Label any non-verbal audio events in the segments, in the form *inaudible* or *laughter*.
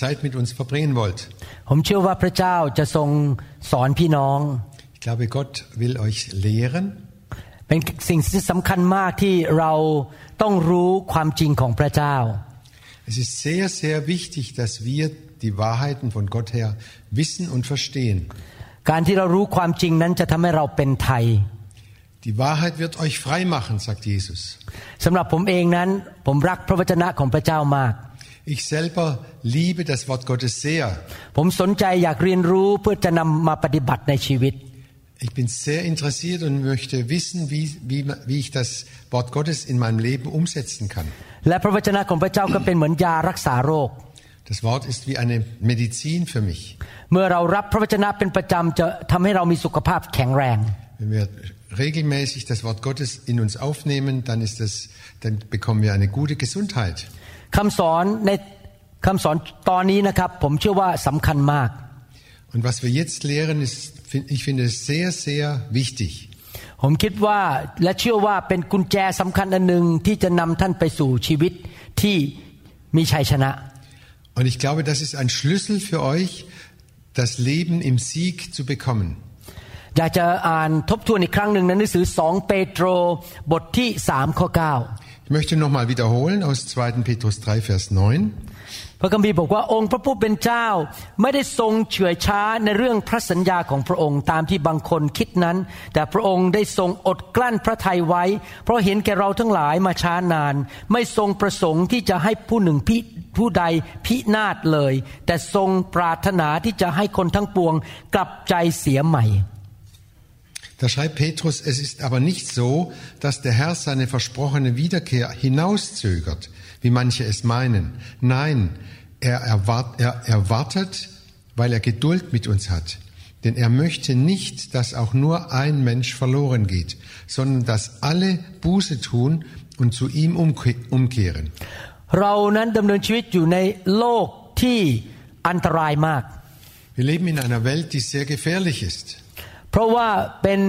Zeit mit uns verbringen wollt. ผมเชื่อว่าพระเจ้าจะทรงสอนพี่น้อง Ich glaube, Gott will euch lehren. เป็นสิ่งที่สำคัญมากที่เราต้องรู้ความจริงของพระเจ้า Es ist sehr, sehr wichtig, dass wir die Wahrheiten von Gott her wissen und verstehen. การที่เรารู้ความจริงนั้นจะทำให้เราเป็นไทย Die Wahrheit wird euch frei machen, sagt Jesus. สำหรับผมเองนั้นผมรักพระวจนะของพระเจ้ามาก ich selber liebe das Wort Gottes sehr. Ich bin sehr interessiert und möchte wissen, wie, wie, wie ich das Wort Gottes in meinem Leben umsetzen kann. Das Wort ist wie eine Medizin für mich. Wenn wir regelmäßig das Wort Gottes in uns aufnehmen, dann, ist das, dann bekommen wir eine gute Gesundheit. คำสอนในคำสอนตอนนี้นะครับผมเชื่อว่าสำคัญมาก Und was wir jetzt lehren, ist, ich finde es sehr, sehr wichtig. ผมคิดว่าและเชื่อว่าเป็นกุญแจสำคัญอันหนึ่งที่จะนำท่านไปสู่ชีวิตที่มีชัยชนะ Und ich glaube, das ist ein Schlüssel für euch, das Leben im Sieg zu bekommen. อยากจะอ่านทบทวนอีกครั้งหนึ่งในหนังสือสองเปโตรบทที่สามข้อเก้า Ich möchte nochmal wiederholen aus 2. Petrus 3, Vers 9. พระคัมภีร์บอกว่าองค์พระผู้เป็นเจ้าไม่ได้ทรงเฉื่อยช้าในเรื่องพระสัญญาของพระองค์ตามที่บางคนคิดนั้น แต่พระองค์ได้ทรงอดกลั้นพระทัยไว้ เพราะเห็นแก่เราทั้งหลายมาช้านาน ไม่ทรงประสงค์ที่จะให้ผู้หนึ่งพิผู้ใดพินาศเลย แต่ทรงปรารถนาที่จะให้คนทั้งปวงกลับใจเสียใหม่ Da schreibt Petrus, es ist aber nicht so, dass der Herr seine versprochene Wiederkehr hinauszögert, wie manche es meinen. Nein, er, erwart, er erwartet, weil er Geduld mit uns hat. Denn er möchte nicht, dass auch nur ein Mensch verloren geht, sondern dass alle Buße tun und zu ihm umkehren. Wir leben in einer Welt, die sehr gefährlich ist. เพราะว่าเป็น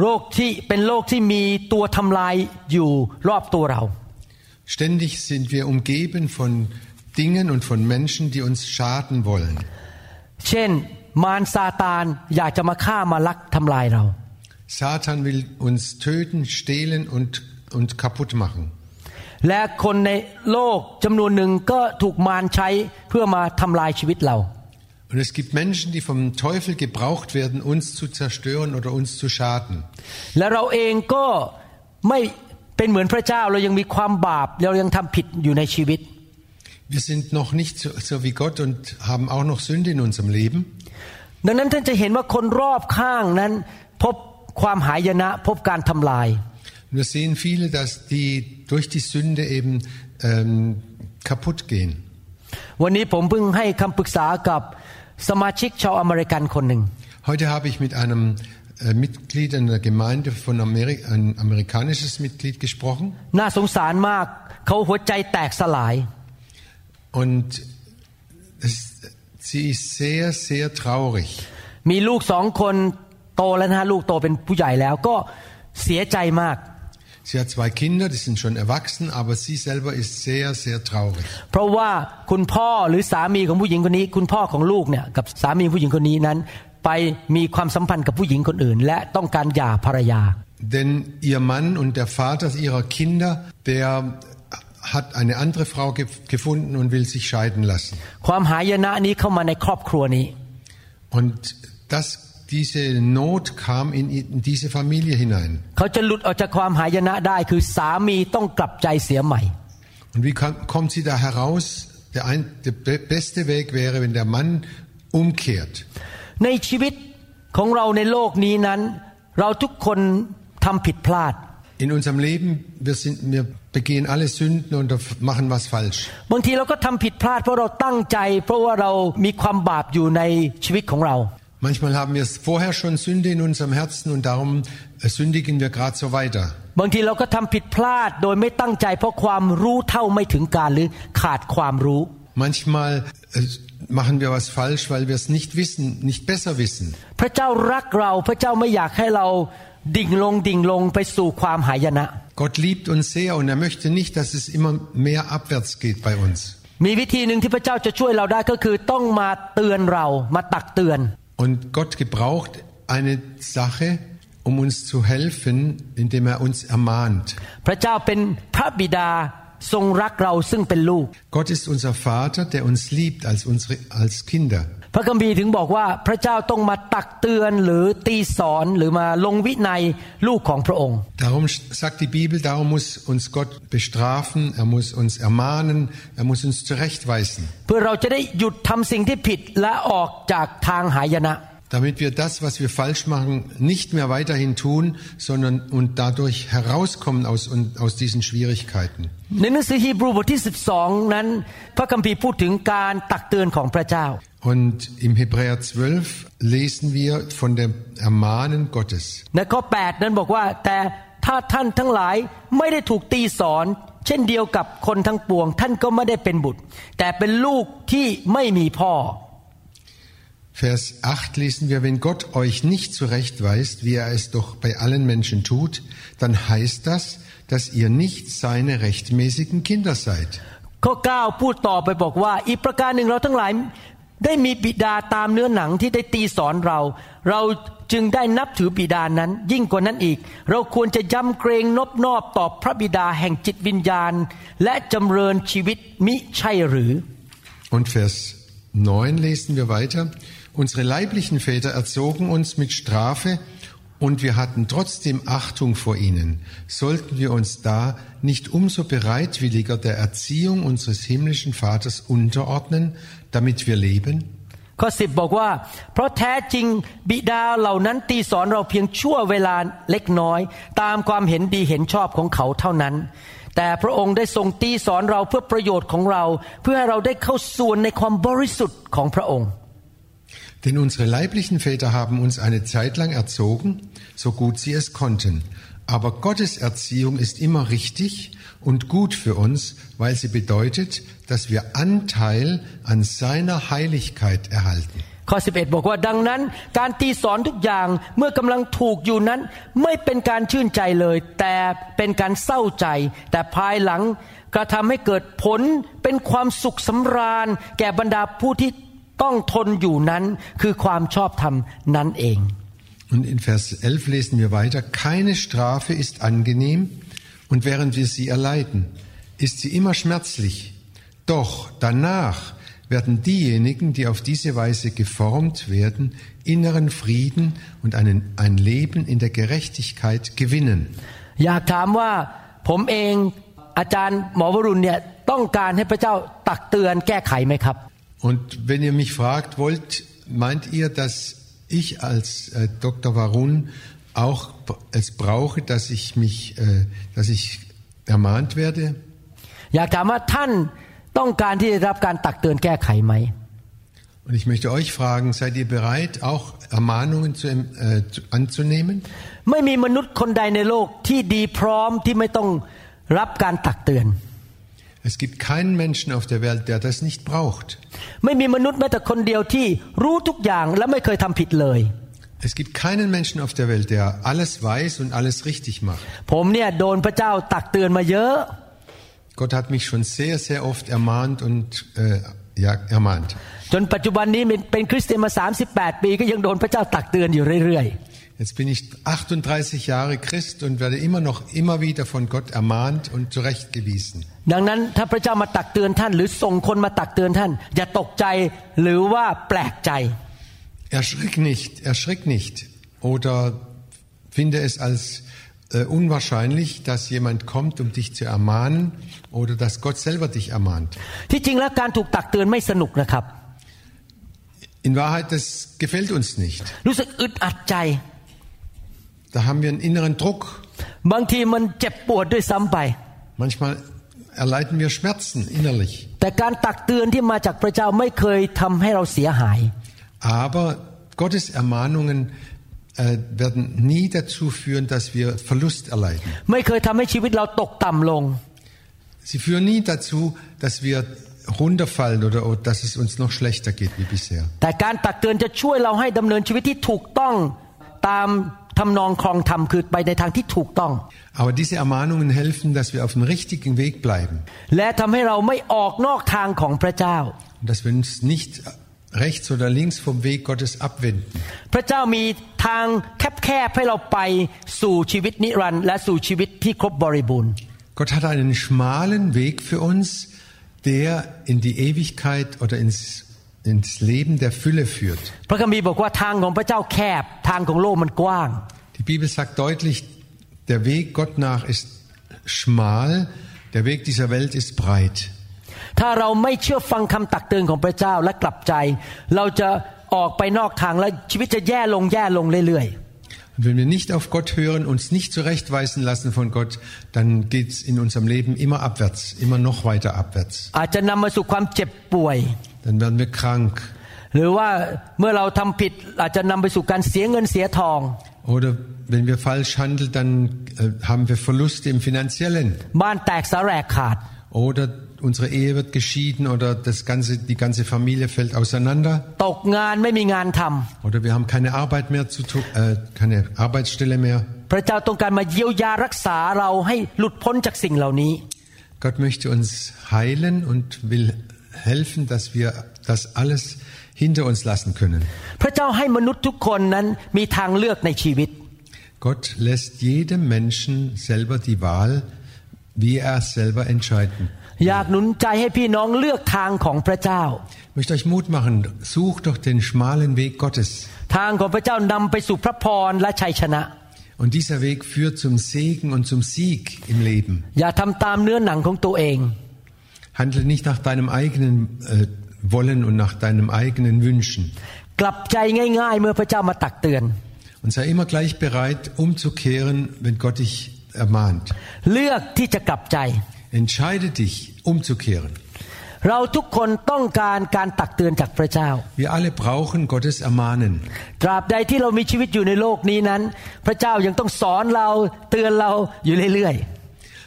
โรคที่เป็นโรคที่มีตัวทำลายอยู่รอบตัวเรา Ständig sind wir umgeben von Dingen und von Menschen, die uns schaden wollen. เช่นมารซาตานอยากจะมาฆ่ามาลักทำลายเรา Satan will uns töten, stehlen und, und kaputt machen. และคนในโลกจำนวนหนึ่งก็ถูกมารใช้เพื่อมาทำลายชีวิตเรา Und es gibt Menschen, die vom Teufel gebraucht werden, uns zu zerstören oder uns zu schaden. และเราเองก็ไม่เป็นเหมือนพระเจ้าเรายังมีความบาปเรายังทำผิดอยู่ในชีวิต Wir sind noch nicht so, so wie Gott und haben auch noch Sünde in unserem Leben. ดังนั้นท่านจะเห็นว่าคนรอบข้างนั้นพบความหายนะพบการทำลาย Und wir sehen viele, dass die durch die Sünde eben ähm, kaputt gehen. วันนี้ผมเพิ่งให้คำปรึกษากับ สมาชิกชาวอเมริกันคนหนึ่ง Heute habe ich mit einem äh, Mitglied einer Gemeinde von Amerika, ein amerikanisches Mitglied gesprochen. น่าสงสารมาก เขาหัวใจแตกสลาย Und es, sie ist sehr, sehr traurig. มีลูกสองคนโตแล้วนะฮะลูกโตเป็นผู้ใหญ่แล้วก็เสียใจมาก Sie hat zwei Kinder, die sind schon erwachsen, aber sie selber ist sehr, sehr traurig. เพราะว่าคุณพ่อหรือสามีของผู้หญิงคนนี้ คุณพ่อของลูกเนี่ยกับสามีผู้หญิงคนนี้นั้น ไปมีความสัมพันธ์กับผู้หญิงคนอื่น และต้องการหย่าภรรยา Denn ihr Mann und der Vater ihrer Kinder, der hat eine andere Frau ge gefunden und will sich scheiden lassen. ความหายนะนี้เข้ามาในครอบครัวนี้ Und das, diese Not kam in, in diese Familie hinein. เขาจะหลุดออกจากความหายนะได้คือสามีต้องกลับใจเสียใหม่ Und wie kam, kommt sie da heraus? Der, ein, der be beste Weg wäre, wenn der Mann umkehrt. ในชีวิตของเราในโลกนี้นั้น เราทุกคนทำผิดพลาด In unserem Leben, wir, sind, wir begehen alle Sünden und machen was falsch. บางทีเราก็ทำผิดพลาดเพราะเราตั้งใจ เพราะว่าเรามีความบาปอยู่ในชีวิตของเรา Manchmal haben wir vorher schon Sünde in unserem Herzen und darum äh, sündigen wir gerade so weiter. บางทีเราก็ทำผิดพลาดโดยไม่ตั้งใจเพราะความรู้เท่าไม่ถึงการหรือขาดความรู้ Manchmal äh, machen wir was falsch, weil wir es nicht wissen, nicht besser wissen. พระเจ้ารักเราพระเจ้าไม่อยากให้เราดิ่งลงดิ่งลงไปสู่ความหายนะ Gott liebt uns sehr und er möchte nicht, dass es immer mehr abwärts geht bei uns. มีวิธีหนึ่งที่พระเจ้าจะช่วยเราได้ก็คือต้องมาเตือนเรามาตักเตือน und Gott gebraucht eine Sache, um uns zu helfen, indem er uns ermahnt. Gott ist unser Vater, der uns liebt als, unsere, als Kinder. พระคัมภีร์ถึงบอกว่าพระเจ้าต้องมาตักเตือนหรือตีสอนหรือมาลงวินัยลูกของพระองค์ Darum sagt die Bibel, darum muss uns Gott bestrafen, er muss uns ermahnen, er muss uns zurechtweisen, เพื่อเราจะได้หยุดทำสิ่งที่ผิดและออกจากทางหายนะ damit wir das, was wir falsch machen, nicht mehr weiterhin tun, sondern und dadurch herauskommen aus, aus diesen Schwierigkeiten. ในหนังสือฮีบรูบทที่ 12 นั้น พระคัมภีร์พูดถึงการตักเตือนของพระเจ้า Und im Hebräer 12 lesen wir von dem Ermahnen Gottes. ในข้อ 8 นั้นบอกว่า แต่ถ้าท่านทั้งหลายไม่ได้ถูกตีสอน เช่นเดียวกับคนทั้งปวง ท่านก็ไม่ได้เป็นบุตร แต่เป็นลูกที่ไม่มีพ่อ Vers 8 lesen wir, wenn Gott euch nicht zurechtweist, wie er es doch bei allen Menschen tut, dann heißt das, dass ihr nicht seine rechtmäßigen Kinder seid. ข้อ 9 พูดต่อไปบอกว่า อีกประการหนึ่งเราทั้งหลายได้มีบิดาตามเนื้อหนังที่ได้ตีสอนเรา เราจึงได้นับถือบิดานั้น ยิ่งกว่านั้นอีก เราควรจะยำเกรงนบนอบต่อพระบิดาแห่งจิตวิญญาณ และจำเริญชีวิตมิใช่หรือ Und Vers 9 lesen wir weiter. Unsere leiblichen Väter erzogen uns mit Strafe und wir hatten trotzdem Achtung vor ihnen. Sollten wir uns da nicht umso bereitwilliger der Erziehung unseres himmlischen Vaters unterordnen, damit wir leben? ข้อสิบบอกว่า เพราะแท้จริงบิดาเหล่านั้นตีสอนเราเพียงชั่วเวลาเล็กน้อย ตามความเห็นดีเห็นชอบของเขาเท่านั้น แต่พระองค์ได้ทรงตีสอนเราเพื่อประโยชน์ของเรา เพื่อให้เราได้เข้าส่วนในความบริสุทธิ์ของพระองค์ Denn unsere leiblichen Väter haben uns eine Zeit lang erzogen, so gut sie es konnten. Aber Gottes Erziehung ist immer richtig und gut für uns, weil sie bedeutet, dass wir Anteil an seiner Heiligkeit erhalten. ข้อ11 บอกว่าดังนั้น การตีสอนทุกอย่างเมื่อกำลังถูกอยู่นั้น ไม่เป็นการชื่นใจเลย แต่เป็นการเศร้าใจ แต่ภายหลังกระทำให้เกิดผลเป็นความสุขสำราญ แก่บรรดาผู้ที่ ต้องทนอยู่นั้น คือความชอบธรรมนั้นเอง Und in Vers 11 lesen wir weiter, keine Strafe ist angenehm und während wir sie erleiden, ist sie immer schmerzlich. Doch danach werden diejenigen, die auf diese Weise geformt werden, inneren Frieden und einen, ein Leben in der Gerechtigkeit gewinnen. อยากถามว่าผมเองอาจารย์หมอวรุณเนี่ยต้องการให้พระเจ้าตักเตือนแก้ไขไหมครับ und wenn ihr mich fragt, wollt, meint ihr, dass ich als äh, Dr. Warun auch es brauche, dass ich mich, äh, dass ich ermahnt werde? Und ich möchte euch fragen, seid ihr bereit, auch Ermahnungen zu, äh, zu, anzunehmen? Es gibt keinen Menschen auf der Welt, der das nicht braucht. ไม่มีมนุษย์แม้แต่คนเดียวที่รู้ทุกอย่างและไม่เคยทำผิดเลย Es gibt keinen Menschen auf der Welt, der alles weiß und alles richtig macht. ผมเนี่ยโดนพระเจ้าตักเตือนมาเยอะ Gott hat mich schon sehr, sehr oft ermahnt und äh, ja, ermahnt. จนปัจจุบันนี้เป็นคริสเตียนมา 38 ปีก็ยังโดนพระเจ้าตักเตือนอยู่เรื่อย Jetzt bin ich 38 Jahre Christ und werde immer noch immer wieder von Gott ermahnt und zurechtgewiesen. ๆ ดังนั้นถ้าพระเจ้ามาตักเตือนท่าน หรือส่งคนมาตักเตือนท่าน อย่าตกใจหรือว่าแปลกใจ Erschrick nicht, erschrick nicht oder finde es als äh, unwahrscheinlich, dass jemand kommt, um dich zu ermahnen oder dass Gott selber dich ermahnt. ที่จริงแล้วการถูกตักเตือนไม่สนุกนะครับ In Wahrheit, das gefällt uns nicht. รู้สึกอึดอัดใจ Da haben wir einen inneren Druck. บางทีมันเจ็บปวดด้วยซ้ำไป Manchmal erleiden wir Schmerzen innerlich. แต่การตักเตือนที่มาจากพระเจ้าไม่เคยทำให้เราเสียหาย Aber Gottes Ermahnungen äh, werden nie dazu führen, dass wir Verlust erleiden. ไม่เคยทำให้ชีวิตเราตกต่ำลง Sie führen nie dazu, dass wir runterfallen oder oder dass es uns noch schlechter geht wie bisher. แต่การตักเตือนจะช่วยเราให้ดำเนินชีวิตที่ถูกต้องตาม ทำนองครองธรรมคือไปในทางที่ถูกต้อง Aber diese Ermahnungen helfen, dass wir auf dem richtigen Weg bleiben และทำให้เราไม่ออกนอกทางของพระเจ้า und dass wir uns nicht rechts oder links vom Weg Gottes abwenden. พระเจ้ามีทางแคบๆให้เราไปสู่ชีวิตนิรันดร์และสู่ชีวิตที่ครบบริบูรณ์ Gott hat einen schmalen Weg für uns, der in die Ewigkeit oder ins, ins Leben der Fülle führt. พระคัมภีร์บอกว่าทางของพระเจ้าแคบทางของโลกมันกว้าง Die Bibel sagt deutlich, der Weg Gott nach ist schmal, der Weg dieser Welt ist breit. ถ้าเราไม่เชื่อฟังคำตักเตือนของพระเจ้าและกลับใจ เราจะออกไปนอกทางและชีวิตจะแย่ลงแย่ลงเรื่อย Und wenn wir nicht auf Gott hören, uns nicht zurechtweisen lassen von Gott, dann geht es in unserem Leben immer abwärts, immer noch weiter abwärts. ๆ อาจจะนำมาสู่ความเจ็บป่วย Dann werden wir krank. หรือว่าเมื่อเราทำผิดอาจจะนำไปสู่การเสียเงินเสียทอง Oder wenn wir falsch handeln, dann äh, haben wir Verluste im finanziellen. บ้านแตกสาแหรกขาด Oder unsere Ehe wird geschieden oder das ganze, die ganze Familie fällt auseinander. ตกงานไม่มีงานทำ Oder wir haben keine Arbeit mehr zu tun, äh, keine Arbeitsstelle mehr. พระเจ้าต้องการมาเยียวยารักษาเราให้หลุดพ้นจากสิ่งเหล่านี้ Gott möchte uns heilen und will helfen, dass wir das alles hinter uns lassen können. พระเจ้าให้มนุษย์ทุกคนนั้นมีทางเลือกในชีวิต Gott lässt jedem Menschen selber die Wahl, wie er es selber entscheiden. อยากหนุนใจให้พี่น้องเลือกทางของพระเจ้า Ich möchte euch Mut machen, sucht doch den schmalen Weg Gottes. ทางของพระเจ้านำไปสู่พระพรและชัยชนะ Und dieser Weg führt zum Segen und zum Sieg im Leben. อย่าทำตามเนื้อหนังของตัวเอง Handle nicht nach deinem eigenen äh, Wollen und nach deinem eigenen Wünschen. กลับใจง่ายๆ เมื่อพระเจ้ามาตักเตือน Und sei immer gleich bereit, umzukehren, wenn Gott dich ermahnt. เลือกที่จะกลับใจ Entscheide dich, umzukehren. เราทุกคนต้องการการตักเตือนจากพระเจ้า Wir alle brauchen Gottes Ermahnen.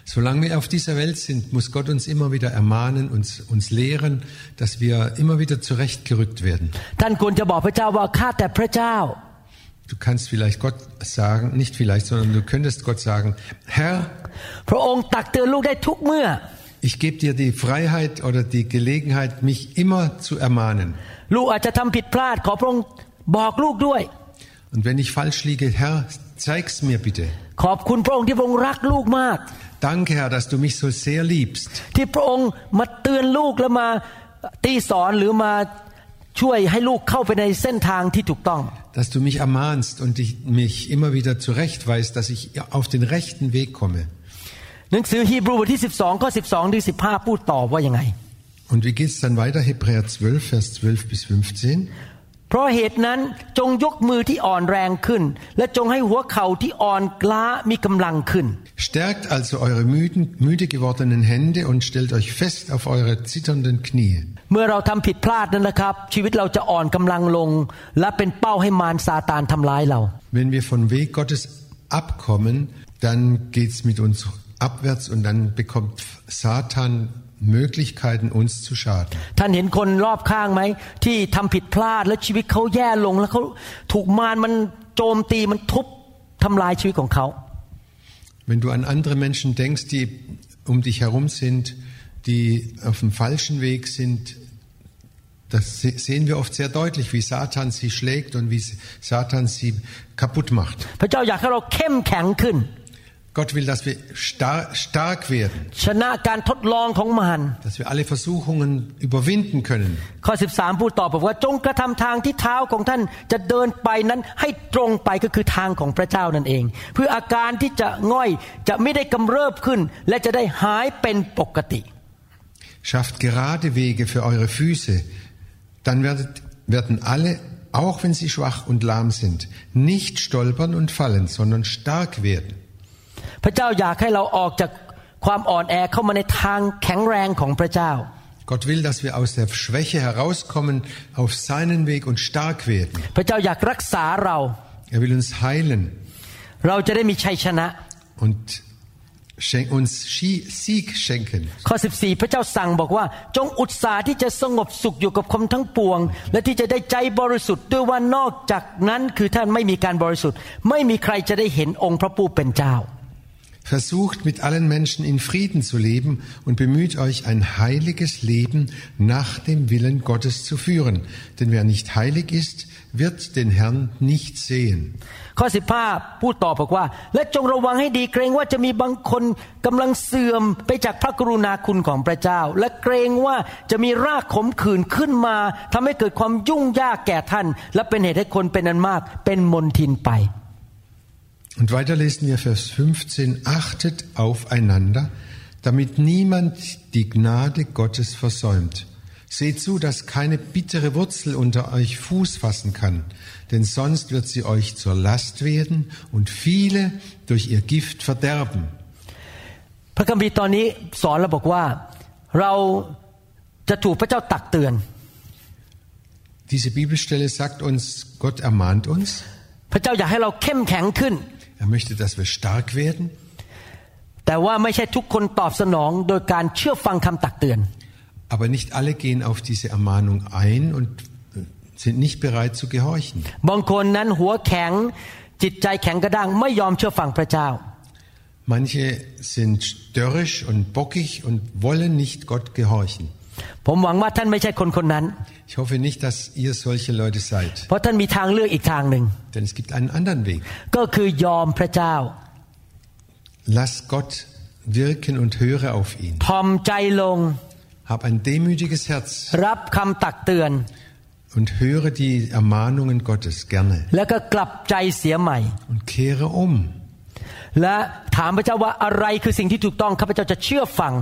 Solange wir auf dieser Welt sind, muss Gott uns immer wieder ermahnen, uns, uns lehren, dass wir immer wieder zurechtgerückt werden. ๆ ท่านควรจะบอกพระเจ้าว่าข้าแต่พระเจ้า Du kannst vielleicht Gott sagen, nicht vielleicht, sondern du könntest Gott sagen, Herr, พระองค์ตักเตือนลูกได้ทุกเมื่อ ich gebe dir die Freiheit oder die Gelegenheit, mich immer zu ermahnen. ลูกอาจจะทำผิดพลาดขอพระองค์บอกลูกด้วย Und wenn ich falsch liege, Herr, zeig's mir bitte. ขอบคุณพระองค์ที่พระองค์รักลูกมาก Danke, Herr, dass du mich so sehr liebst. ที่พระองค์มาเตือนลูกแล้วมาตีสอนหรือมาช่วยให้ลูกเข้าไปในเส้นทางที่ถูกต้อง Dass du mich ermahnst und dich, mich immer wieder zurechtweist, dass ich auf den rechten Weg komme. หนังสือฮีบรูบทที่ 12ข้อ12ถึง15 พูดต่อว่ายังไง Und wie geht's dann weiter? Hebräer 12, Vers 12 bis 15. เพราะเหตุนั้นจงยกมือที่อ่อนแรงขึ้น และจงให้หัวเข่าที่อ่อนกล้ามีกำลังขึ้น Stärkt also eure müden, müde gewordenen Hände und stellt euch fest auf eure zitternden Knie. เมื่อเราทำผิดพลาดนั้นนะครับ ชีวิตเราจะอ่อนกำลังลง และเป็นเป้าให้มารซาตานทำร้ายเรา Wenn wir vom Weg Gottes abkommen, dann geht's mit uns abwärts und dann bekommt Satan Möglichkeiten, uns zu schaden. ท่านเห็นคนรอบข้างไหม ที่ทำผิดพลาดและชีวิตเขาแย่ลง แล้วเขาถูกมารมันโจมตีมันทุบทำลายชีวิตของเขา Wenn du an andere Menschen denkst, die um dich herum sind, die auf dem falschen Weg sind, das se- sehen wir oft sehr deutlich, wie Satan sie schlägt und wie Satan sie kaputt macht. พระเจ้าอยากให้เราเข้มแข็งขึ้น Gott will, dass wir star stark werden, ชนะการทดลองของมาร dass wir alle Versuchungen überwinden können. ข้อ 13 พูดต่อบอกว่าจงกระทำทางที่เท้าของท่านจะเดินไปนั้นให้ตรงไปก็คือทางของพระเจ้านั่นเอง เพื่ออาการที่จะง่อยจะไม่ได้กำเริบขึ้น และจะได้หายเป็นปกติ Schafft gerade Wege für eure Füße, dann werdet, werden alle, auch wenn sie schwach und lahm sind, nicht stolpern und fallen, sondern stark werden. พระเจ้าอยากให้เราออกจากความอ่อนแอเข้ามาในทางแข็งแรงของพระเจ้า Gott will, dass wir aus der Schwäche herauskommen auf seinen Weg und stark werden. พระเจ้าอยากรักษาเรา Er will uns heilen เราจะได้มีชัยชนะ und schen- uns Schi- Sieg schenken. ข้อ 14 พระเจ้าสั่งบอกว่า จงอุตสาห์ที่จะสงบสุขอยู่กับคนทั้งปวง และที่จะได้ใจบริสุทธิ์ด้วยว่านอกจากนั้นคือท่านไม่มีการบริสุทธิ์ ไม่มีใครจะได้เห็นองค์พระผู้เป็นเจ้า Versucht mit allen Menschen in Frieden zu leben und bemüht euch ein heiliges Leben nach dem Willen Gottes zu führen. Denn wer nicht heilig ist, wird den Herrn nicht sehen. ข้อ 15 พูดต่อบอกว่า และจงระวังให้ดีเกรงว่าจะมีบางคนกำลังเสื่อมไปจากพระกรุณาคุณของพระเจ้า และเกรงว่าจะมีรากขมขื่นขึ้นมาทำให้เกิดความยุ่งยากแก่ท่าน และเป็นเหตุให้คนเป็นอันมาก เป็นมนทินไป Und weiter lesen wir Vers 15. Achtet aufeinander, damit niemand die Gnade Gottes versäumt. Seht zu, dass keine bittere Wurzel unter euch Fuß fassen kann, denn sonst wird sie euch zur Last werden und viele durch ihr Gift verderben. พระคัมภีร์ตอนนี้สอนเราบอกว่า เราจะถูกพระเจ้าตักเตือน Diese Bibelstelle sagt uns, Gott ermahnt uns. พระเจ้าอยากให้เราเข้มแข็งขึ้น Er möchte, dass wir stark werden. แต่ว่าไม่ใช่ทุกคนตอบสนองโดยการเชื่อฟังคำตักเตือน Aber nicht alle gehen auf diese Ermahnung ein und äh, sind nicht bereit zu gehorchen. บางคนนั้นหัวแข็งจิตใจแข็งกระด้างไม่ยอมเชื่อฟังพระเจ้า Manche sind störrisch und bockig und wollen nicht Gott gehorchen. ผมหวังว่าท่านไม่ใช่คนคนนั้น Ich hoffe nicht, dass ihr solche Leute seid, เพราะท่านมีทางเลือกอีกทางหนึ่ง denn es gibt einen anderen Weg. ก็คือยอมพระเจ้า Lass Gott wirken und höre auf ihn. ทอมใจลง Hab ein demütiges Herz รับคำตักเตือน und höre die Ermahnungen Gottes gerne แล้วก็กลับใจเสียใหม่ und kehre um และถามพระเจ้าว่าอะไรคือสิ่งที่ถูกต้องข้าพเจ้าจะเชื่อฟัง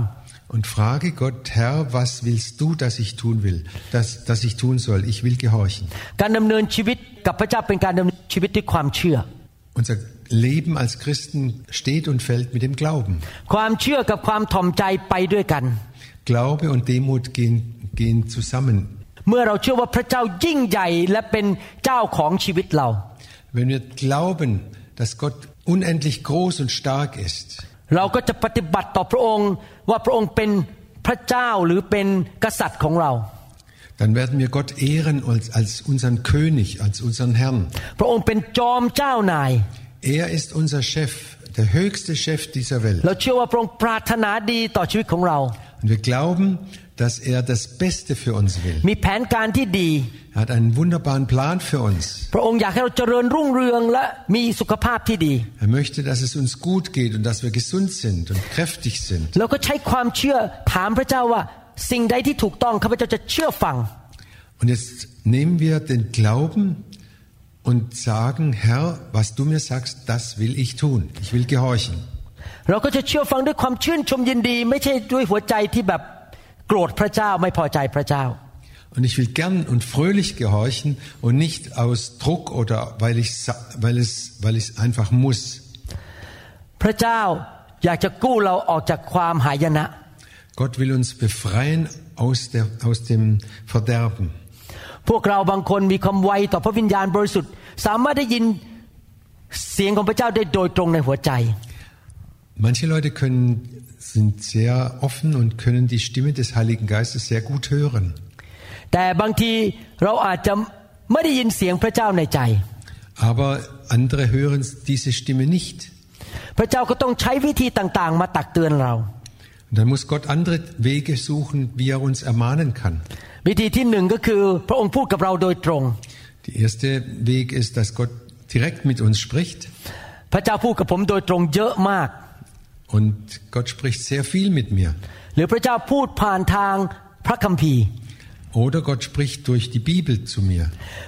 und frage Gott, Herr, was willst du, dass ich tun will, dass, dass ich tun soll? Ich will gehorchen. Unser Leben als Christen steht und fällt mit dem Glauben. Glaube und Demut gehen, gehen zusammen. Wenn wir glauben, dass Gott unendlich groß und stark ist, เราก็จะปฏิบัติต่อพระองค์ว่าพระองค์เป็นพระเจ้าหรือเป็นกษัตริย์ของเรา dann werden wir Gott ehren als, als unseren König, als unseren Herrn. พระองค์เป็นจอมเจ้านาย Er ist unser Chef, der höchste Chef dieser Welt. เราเชื่อว่าพระองค์ปรารถนาดีต่อชีวิตของเรา Und wir glauben, dass er das Beste für uns will. มีแผนการที่ดี Er hat einen wunderbaren Plan für uns. พระองค์อยากให้เราเจริญรุ่งเรืองและมีสุขภาพที่ดี Er möchte, dass es uns gut geht und dass wir gesund sind und kräftig sind. เราก็ใช้ความเชื่อถามพระเจ้าว่า สิ่งใดที่ถูกต้องข้าพเจ้าจะเชื่อฟัง Und jetzt nehmen wir den Glauben und sagen, Herr, was du mir sagst, das will ich tun. Ich will gehorchen. เราก็จะเชื่อฟังด้วยความชื่นชมยินดี ไม่ใช่ด้วยหัวใจที่แบบ โกรธพระเจ้าไม่พอใจพระเจ้า Und ich will gern und fröhlich gehorchen und nicht aus Druck oder weil ich weil es weil ich es einfach muss. พระเจ้าอยากจะกู้เราออกจากความหายนะ Gott will uns befreien aus der aus dem Verderben. พวกเราบางคนมีความไวต่อพระวิญญาณบริสุทธิ์ สามารถได้ยินเสียงของพระเจ้าได้โดยตรงในหัวใจ Manche Leute können sind sehr offen und können die Stimme des Heiligen Geistes sehr gut hören. แต่บางทีเราอาจจะไม่ได้ยินเสียงพระเจ้าในใจ Aber andere hören diese Stimme nicht. พระเจ้าก็ต้องใช้วิธีต่างๆ มาตักเตือนเรา Und dann muss Gott andere Wege suchen, wie er uns ermahnen kann. วิธีที่หนึ่งก็คือพระองค์พูดกับเราโดยตรง Der erste Weg ist, dass Gott direkt mit uns spricht. พระเจ้าพูดกับผมโดยตรงเยอะมาก Und Gott spricht sehr viel mit mir. หรือพระเจ้าพูดผ่านทางพระคัมภีร์ Oder Gott spricht durch die Bibel zu mir.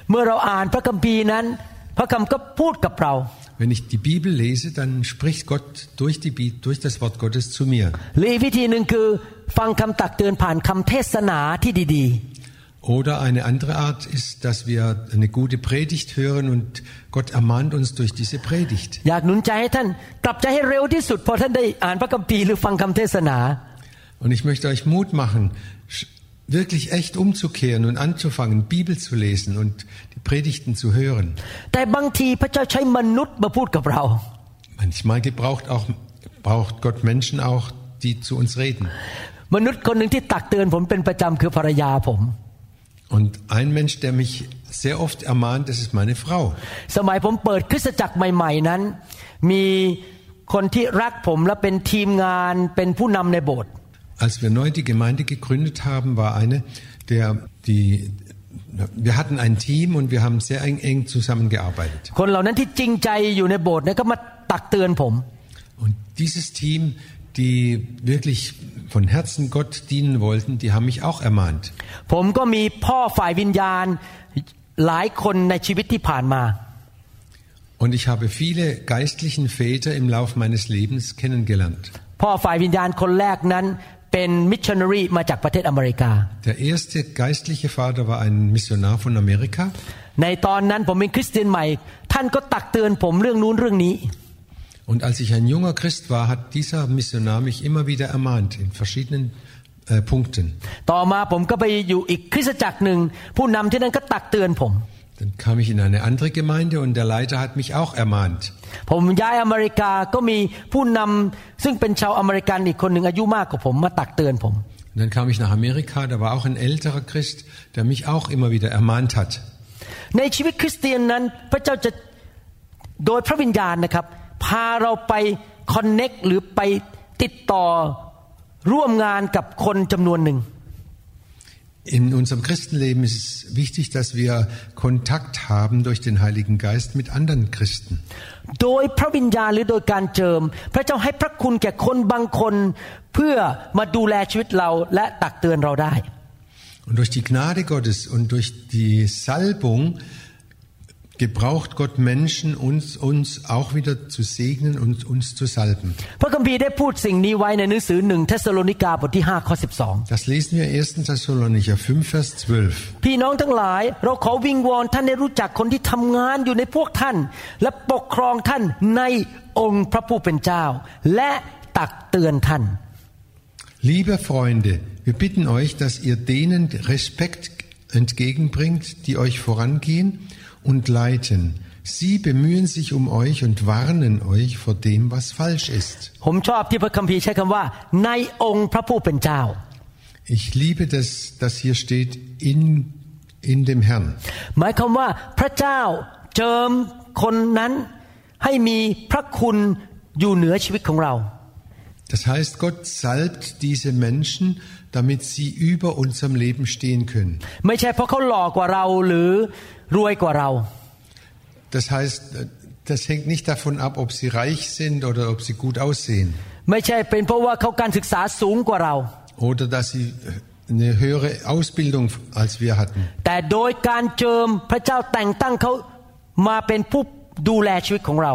เมื่อเราอ่านพระคัมภีร์นั้น พระคำก็พูดกับเรา Wenn ich die Bibel lese, dann spricht Gott durch, die, Bi- durch das Wort Gottes zu mir. หรืออีกวิธีหนึ่งคือฟังคำตักเตือนผ่านคำเทศนาที่ดี Oder eine andere Art ist, dass wir eine gute Predigt hören und Gott ermahnt uns durch diese Predigt. ๆ อยากหนุนใจให้ท่านกลับใจให้เร็วที่สุดพอท่านได้อ่านพระคัมภีร์หรือฟังคำเทศนา Und ich möchte euch Mut machen. Sch- wirklich echt umzukehren und anzufangen, Bibel zu lesen und die Predigten zu hören. แต่บางทีพระเจ้าใช้มนุษย์มาพูดกับเรา Manchmal gebraucht, auch, braucht Gott Menschen auch, die zu uns reden. มนุษย์คนหนึ่งที่ตักเตือนผมเป็นประจำคือภรรยาผม Und ein Mensch, der mich sehr oft ermahnt, das ist meine Frau. สมัยผมเปิดคริสตจักรใหม่ ๆนั้น มีคนที่รักผมและเป็นทีมงานเป็นผู้นำในโบสถ์ Als wir neu die Gemeinde gegründet haben, war eine, der die wir hatten ein Team und wir haben sehr eng, eng zusammengearbeitet. คนเหล่านั้นที่จริงใจอยู่ในโบสถ์เนี่ยก็มาตักเตือนผม Und dieses Team, die wirklich von Herzen Gott dienen wollten, die haben mich auch ermahnt. ผมก็มีพ่อฝ่ายวิญญาณหลายคนในชีวิตที่ผ่านมา Und ich habe viele geistlichen Väter im Lauf meines Lebens kennengelernt. พ่อฝ่ายวิญญาณคนแรกนั้นเป็นมิชชันนารีมาจากประเทศอเมริกา Der erste geistliche Vater war ein Missionar von Amerika. ในตอนนั้นผมเป็นคริสเตียนใหม่ ท่านก็ตักเตือนผมเรื่องนู้นเรื่องนี้ Und als ich ein junger Christ war, hat dieser Missionar mich immer wieder ermahnt in verschiedenen äh, Punkten. ต่อมาผมก็ไปอยู่อีกคริสตจักรหนึ่งผู้นำที่นั่นก็ตักเตือนผม Dann kam ich in eine andere Gemeinde und der Leiter hat mich auch ermahnt. ผมย้ายอเมริกาก็มีผู้นำซึ่งเป็นชาวอเมริกันอีกคนหนึ่งอายุมากกว่าผมมาตักเตือนผม Und dann kam ich nach Amerika, da war auch ein älterer Christ, der mich auch immer wieder ermahnt hat. ในชีวิตคริสเตียนนั้นพระเจ้าจะโดยพระวิญญาณนะครับ พาเราไปคอนเน็กหรือไปติดต่อร่วมงานกับคนจำนวนหนึ่ง In unserem Christenleben ist es wichtig, dass wir Kontakt haben durch den Heiligen Geist mit anderen Christen. Und durch die Gnade Gottes und durch die Salbung gebraucht Gott Menschen, uns, uns auch wieder zu segnen und uns zu salben. พระคัมภีร์ได้พูดสิ่งนี้ไว้ในหนังสือหนึ่งเทสโลนิกาบทที่5ข้อ Das lesen wir 1. Thessalonicher 5, Vers 12. 12 พี่น้องทั้งหลาย เราขอวิงวอนท่านได้รู้จักคนที่ทำงานอยู่ในพวกท่าน และปกครองท่านในองค์พระผู้เป็นเจ้า และตักเตือนท่าน Liebe Freunde, wir bitten euch, dass ihr denen Respekt entgegenbringt, die euch vorangehen und leiten. Sie bemühen sich um euch und warnen euch vor dem, was falsch ist. ผมชอบที่พระคัมภีร์ใช้คำว่า ในองค์พระผู้เป็นเจ้า Ich liebe das, dass hier steht in, in dem Herrn. หมายความว่าพระเจ้าเจิมคนนั้นให้มีพระคุณอยู่เหนือชีวิตของเรา Das heißt, Gott salbt diese Menschen, damit sie über unserem Leben stehen können. ไม่ใช่เพราะเขาหล่อกว่าเราหรือ รวยกว่าเรา Das heißt, das hängt nicht davon ab, ob sie reich sind oder ob sie gut aussehen ไม่ใช่เป็นเพราะว่าเขาการศึกษาสูงกว่าเรา oder dass sie eine höhere Ausbildung als wir hatten. แต่โดยการเจิมพระเจ้าแต่งตั้งเขามาเป็นผู้ดูแลชีวิตของเรา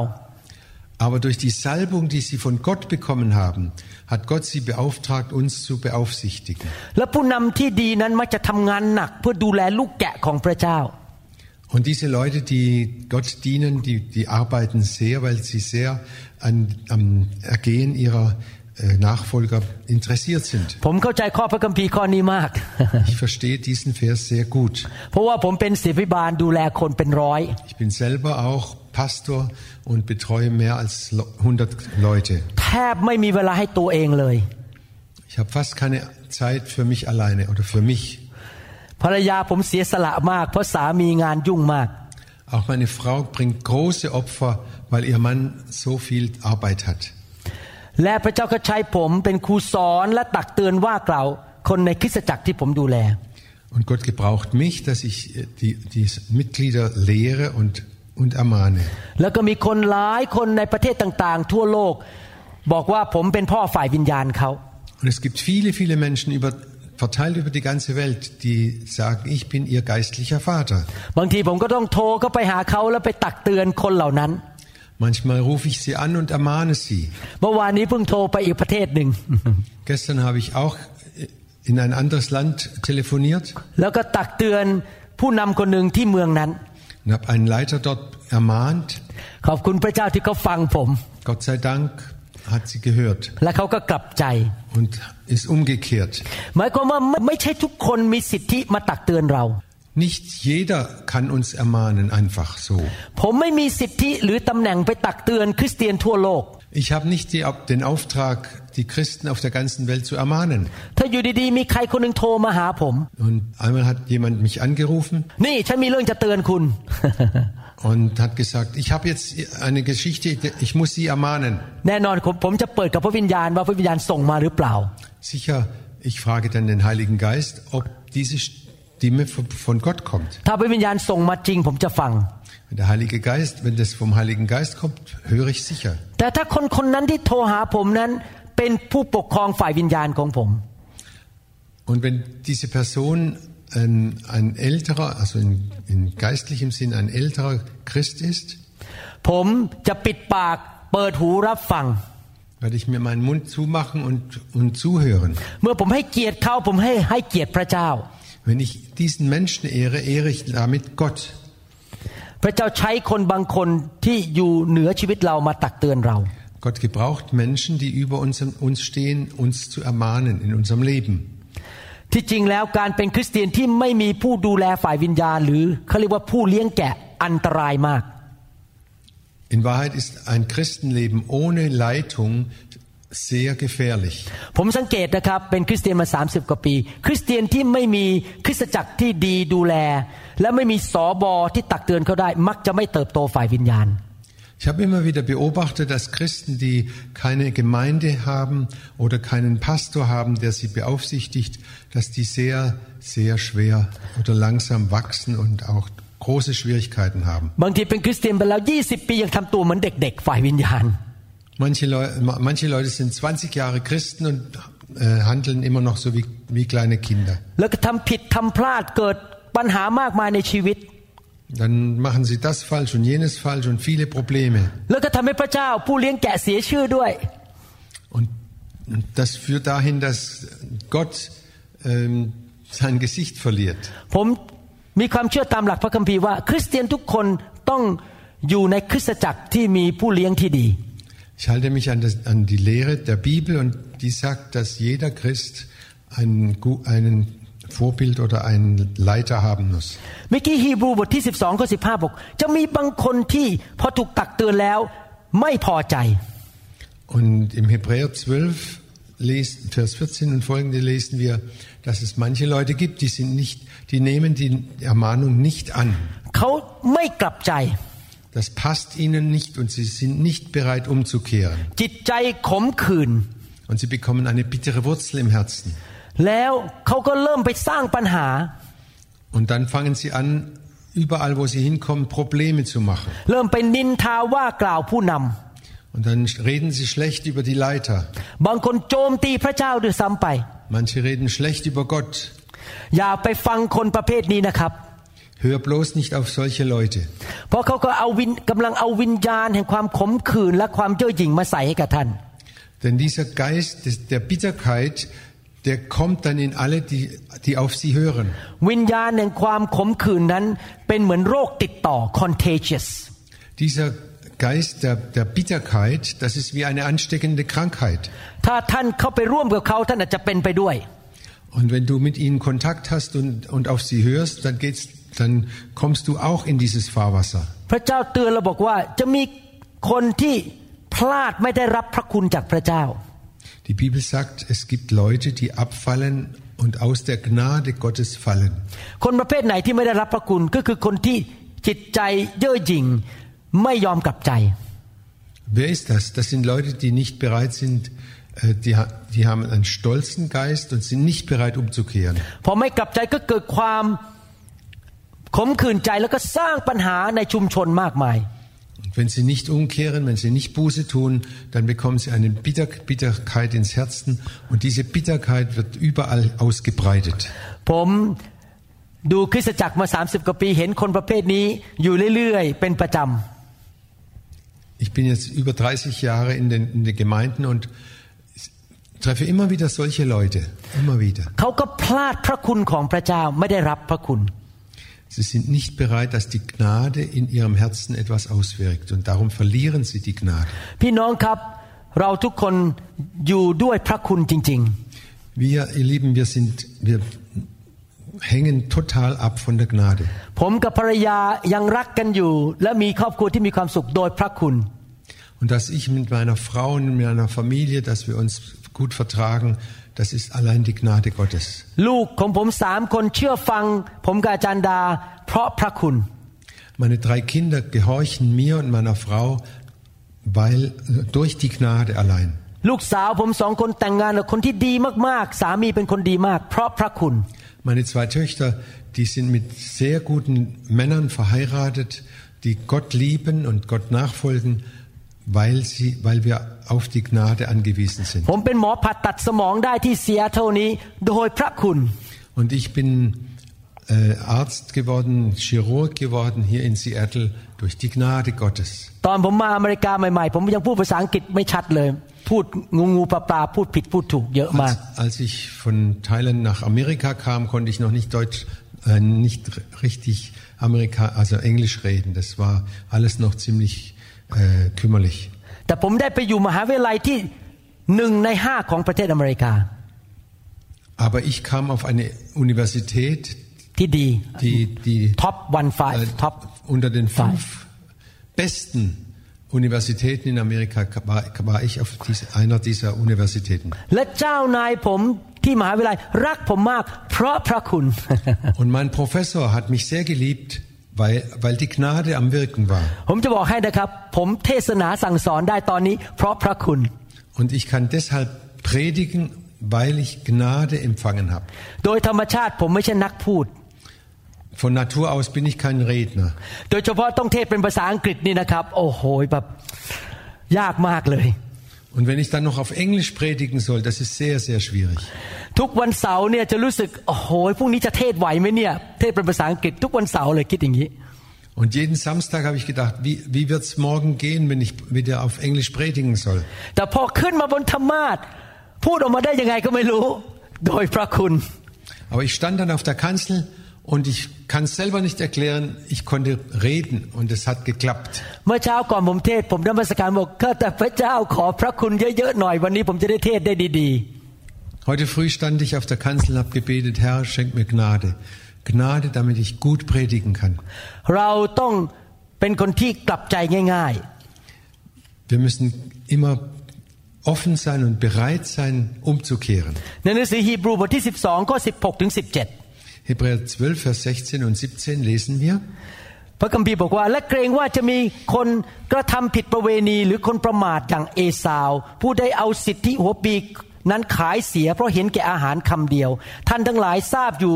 Aber durch die Salbung, die sie von Gott bekommen haben, hat Gott sie beauftragt, uns zu beaufsichtigen. Und diese Leute, die Gott dienen, die, die arbeiten sehr, weil sie sehr an, am Ergehen ihrer äh, Nachfolger interessiert sind. ผมเข้าใจข้อพระคัมภีร์ข้อนี้มาก *laughs* Ich verstehe diesen Vers sehr gut. เพราะว่าผมเป็นศิษย์พิบาลดูแลคนเป็นร้อย Ich bin selber auch Pastor und betreue mehr als 100 Leute. แทบไม่มีเวลาให้ตัวเองเลย Ich habe fast keine Zeit für mich alleine oder für mich. ภรรยาผมเสียสละมาก เพราะสามีงานยุ่งมาก Auch meine Frau bringt große Opfer, weil ihr Mann so viel Arbeit hat. และพระเจ้าก็ใช้ผมเป็นครูสอนและตักเตือนว่ากล่าวคนในคริสตจักรที่ผมดูแล Und Gott gebraucht mich, dass ich die, die Mitglieder lehre und, und ermahne. แล้วก็มีคนหลายคนในประเทศต่างๆ ทั่วโลก บอกว่าผมเป็นพ่อฝ่ายวิญญาณเขา Und es gibt viele, viele Menschen über, verteilt über die ganze Welt, die sagen, ich bin ihr geistlicher Vater. Manchmal rufe ich sie an und ermahne sie. *laughs* Gestern habe ich auch äh, in ein anderes Land telefoniert. Und habe einen Leiter dort ermahnt. Gott sei Dank hat sie gehört. Und ist umgekehrt. Nicht jeder kann uns ermahnen einfach so. Ich habe nicht die, den Auftrag, die Christen auf der ganzen Welt zu ermahnen. Und einmal hat jemand mich angerufen. *laughs* *laughs* นี่ฉันมีเรื่องจะเตือนคุณ und hat gesagt, ich habe jetzt eine Geschichte, ich muss Sie ermahnen. แน่นอนผมผมจะเปิดกับพระวิญญาณว่าพระวิญญาณส่งมาหรือเปล่า Sicher, ich frage dann den Heiligen Geist, ob diese Stimme von von Gott kommt. ถ้าพระวิญญาณส่งมาจริง ผมจะฟัง Wenn der Heilige Geist, wenn das vom Heiligen Geist kommt, höre ich sicher. แต่ถ้าคนคนนั้นที่โทรหาผมนั้น เป็นผู้ปกครองฝ่ายวิญญาณของผม Und wenn diese Person ein, ein älterer, also in, in geistlichem Sinn ein älterer Christ ist, ผมจะปิดปากเปิดหูรับฟัง werde ich mir meinen Mund zumachen und, und zuhören. เมื่อผมให้เกียรติเขาผมให้ให้เกียรติพระเจ้า Wenn ich diesen Menschen ehre, ehre ich damit Gott. พระเจ้าใช้คนบางคนที่อยู่เหนือชีวิตเรามาตักเตือนเรา Gott gebraucht Menschen, die über uns, uns stehen, uns zu ermahnen in unserem Leben. ที่จริงแล้วการเป็นคริสเตียนที่ไม่มีผู้ดูแลฝ่ายวิญญาณ หรือเขาเรียกว่าผู้เลี้ยงแกะอันตรายมาก In Wahrheit ist ein Christenleben ohne Leitung sehr gefährlich. ผมสังเกตนะครับเป็นคริสเตียนมา 30 กว่าปี คริสเตียนที่ไม่มีคริสตจักรที่ดีดูแล และไม่มีสอบอที่ตักเตือนเขาได้ มักจะไม่เติบโตฝ่ายวิญญาณ Ich habe immer wieder beobachtet, dass Christen, die keine Gemeinde haben oder keinen Pastor haben, der sie beaufsichtigt, dass die sehr, sehr schwer oder langsam wachsen und auch große Schwierigkeiten haben. Manche, Leu manche Leute sind 20 Jahre Christen und äh, handeln immer noch so wie, wie kleine Kinder. Dann machen sie das falsch und jenes falsch und viele Probleme. แล้วก็ทำให้พระเจ้าผู้เลี้ยงแกะเสียชื่อด้วย Und und das führt dahin, dass Gott ähm, sein Gesicht verliert. ผมมีความเชื่อตามหลักพระคัมภีร์ว่า คริสเตียนทุกคนต้องอยู่ในคริสตจักรที่มีผู้เลี้ยงที่ดี Ich halte mich an, das, an die Lehre der Bibel und die sagt, dass jeder Christ einen, gu- einen Vorbild oder einen Leiter haben muss. เมื่อกี้ฮีบรูบทที่ 12ข้อ15บอกจะมีบางคนที่พอถูกตักเตือนแล้วไม่พอใจ Und im Hebräer 12, lesen, Vers 14 und folgende lesen wir, dass es manche Leute gibt, die, sind nicht, die nehmen die Ermahnung nicht an. เขาไม่กลับใจ Das passt ihnen nicht und sie sind nicht bereit umzukehren. จิตใจขมขื่น Und sie bekommen eine bittere Wurzel im Herzen. Und dann fangen sie an, überall wo sie hinkommen, Probleme zu machen. Und dann reden sie schlecht über die Leiter. Manche reden schlecht über Gott. Hör bloß nicht auf solche Leute. Denn dieser Geist der Bitterkeit der kommt dann in alle, die, die auf sie hören. วิญญาณแห่งความขมขื่นนั้นเป็นเหมือนโรคติดต่อ contagious Dieser Geist der, der Bitterkeit, das ist wie eine ansteckende Krankheit. ถ้าท่านเข้าไปร่วมกับเขาท่านอาจจะเป็นไปด้วย Und wenn du mit ihnen Kontakt hast und, und auf sie hörst, dann, geht's, dann kommst du auch in dieses Fahrwasser. พระเจ้าเตือนเราบอกว่าจะมีคนที่พลาดไม่ได้รับพระคุณจากพระเจ้า Die Bibel sagt, es gibt Leute, die abfallen und aus der Gnade Gottes fallen. คนประเภทไหนที่ไม่ได้รับพระคุณก็คือคนที่จิตใจเย่อหยิ่งไม่ยอมกลับใจ Wer ist das? Das sind Leute, die nicht bereit sind, äh, die, ha- die haben einen stolzen Geist und sind nicht bereit umzukehren. พอไม่กลับใจก็เกิดความขมขื่นใจแล้วก็สร้างปัญหาในชุมชนมากมาย Und wenn sie nicht umkehren, wenn sie nicht Buße tun, dann bekommen sie eine Bitter Bitterkeit ins Herzen und diese Bitterkeit wird überall ausgebreitet. ผมดูคริสตจักรมา 30 กว่าปีเห็นคนประเภทนี้อยู่เรื่อยๆ เป็นประจ Ich bin jetzt über 30 Jahre in den, in den Gemeinden und treffe immer wieder solche Leute, immer wieder. ำเขาก็พลาดพระคุณของพระเจ้าไม่ได้รับพระคุณ Sie sind nicht bereit, dass die Gnade in ihrem Herzen etwas auswirkt und darum verlieren sie die Gnade. พี่น้องครับ เราทุกคนอยู่ด้วยพระคุณจริง Wir, ihr Lieben, wir sind, wir hängen total ab von der Gnade. ๆ ผมกับภรรยายังรักกันอยู่ และมีครอบครัวที่มีความสุขโดยพระคุณ Und dass ich mit meiner Frau und meiner Familie, dass wir uns gut vertragen, das ist allein die Gnade Gottes. Meine drei Kinder gehorchen mir und meiner Frau, weil durch die Gnade allein. ลูกสาวผมสองคนแต่งงานกับคนที่ดีมากๆ Meine zwei Töchter, die sind mit sehr guten Männern verheiratet, die Gott lieben und Gott nachfolgen weil, sie, weil wir auf die Gnade angewiesen sind. ผมเป็นหมอผ่าตัดสมองได้ที่เซียเท่านี้โดยพระคุณ Und ich bin äh, Arzt geworden, Chirurg geworden hier in Seattle durch die Gnade Gottes. ตอนผมมาอเมริกาใหม่ๆ ผมยังพูดภาษาอังกฤษไม่ชัดเลย พูดงูงูปลาปลาพูดผิดพูดถูกเยอะมาก Als, als ich von Thailand nach Amerika kam, konnte ich noch nicht Deutsch, äh, nicht r- richtig Amerika, also Englisch reden. Das war alles noch ziemlich äh, kümmerlich. แต่ผมได้ไปอยู่มหาวิทยาลัยที่หนึ่งในห้าของประเทศอเมริกา Aber ich kam auf eine Universität, ที่ดี die, die ท็อปวันไฟ äh, ท็อป unter den fünf besten Universitäten in Amerika war, war ich auf diese, einer dieser Universitäten. และเจ้านายผมที่มหาวิทยาลัยรักผมมาก เพราะพระคุณ Und mein Professor hat mich sehr geliebt, weil, weil die Gnade am Wirken war. ผมจะบอกให้นะครับ ผมเทศนาสั่งสอนได้ตอนนี้ เพราะพระคุณ Und ich kann deshalb predigen, weil ich Gnade empfangen habe. โดยธรรมชาติผมไม่ใช่นักพูด Von Natur aus bin ich kein Redner. โดยเฉพาะต้องเทศเป็นภาษาอังกฤษนี่นะครับ โอ้โหแบบยากมากเลย Und wenn ich dann noch auf Englisch predigen soll, das ist sehr, sehr schwierig. ทุกวันเสาร์เนี่ยจะรู้สึกโอ้โหพรุ่งนี้จะเทศไหวไหมเนี่ย เทศเป็นภาษาอังกฤษ ทุกวันเสาร์เลยคิดอย่างนี้ Und jeden Samstag habe ich gedacht, wie, wie wird es morgen gehen, wenn ich wieder auf Englisch predigen soll? แต่พอขึ้นมาบนธรรมาสพูดออกมาได้ยังไงก็ไม่รู้ โดยพระคุณ Aber ich stand dann auf der Kanzel und ich kann es selber nicht erklären, ich konnte reden und es hat geklappt. เมื่อเช้าก่อนผมเทศ ผมนมัสการบอกข้าแต่พระเจ้าขอพระคุณเยอะๆหน่อยวันนี้ผมจะได้เทศได้ดี Heute früh stand ich auf der Kanzel und habe gebetet, Herr, schenk mir Gnade. Gnade, damit ich gut predigen kann. ๆ เราต้องเป็นคนที่กลับใจง่าย Wir müssen immer offen sein und bereit sein, umzukehren. ๆ ในหนังสือฮีบรูบทที่ 12ข้อ16ถึง17 Hebräer 12, Vers 16 und 17 lesen wir. พระคัมภีร์บอกว่าและเกรงว่าจะมีคนกระทำผิดประเวณีหรือคนประมาทอย่างเอสาว ผู้ได้เอาสิทธิหัวปีกนั้นขายเสียเพราะเห็นแก่อาหารคำเดียว ท่านทั้งหลายทราบอยู่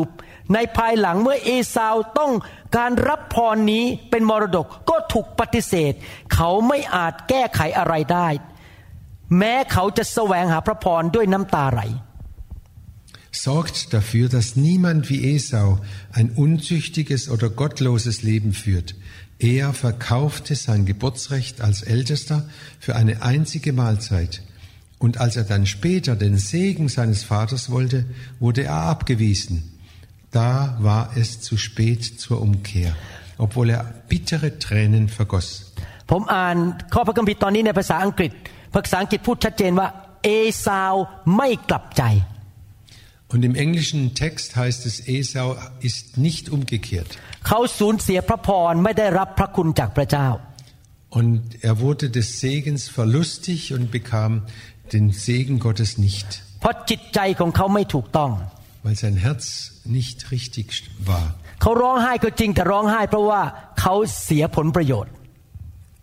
ในภายหลังเมื่อเอสาวต้องการรับพรนี้เป็นมรดกก็ถูกปฏิเสธ เขาไม่อาจแก้ไขอะไรได้ แม้เขาจะแสวงหาพระพรด้วยน้ำตาไหล Sorgt dafür, dass niemand wie Esau ein unzüchtiges oder gottloses Leben führt. Er verkaufte sein Geburtsrecht als Ältester für eine einzige Mahlzeit. Und als er dann später den Segen seines Vaters wollte, wurde er abgewiesen. Da war es zu spät zur Umkehr, obwohl er bittere Tränen vergoss. ผ und im englischen Text heißt es, Esau ist nicht umgekehrt. Und er wurde des Segens verlustig und bekam den Segen Gottes nicht. Weil sein Herz nicht richtig war.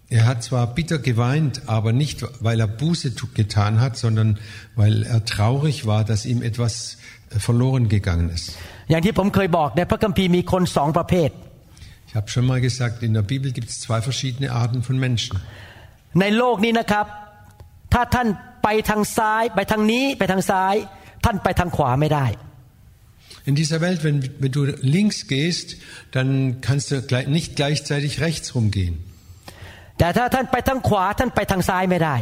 Er hat zwar bitter geweint, aber nicht weil er Buße getan hat, sondern weil er traurig war, dass ihm etwas verloren gegangen ist. อย่างที่ผมเคยบอกในพระคัมภีร์มีคนสองประเภท Ich habe schon mal gesagt, in der Bibel gibt es zwei verschiedene Arten von Menschen. ในโลกนี้นะครับ ถ้าท่านไปทางซ้าย ไปทางนี้ไปทางซ้าย ท่านไปทางขวาไม่ได้ In dieser Welt, wenn, wenn du links gehst, dann kannst du gleich, nicht gleichzeitig rechts rumgehen. แต่ถ้าท่านไปทางขวาท่านไปทางซ้ายไม่ได้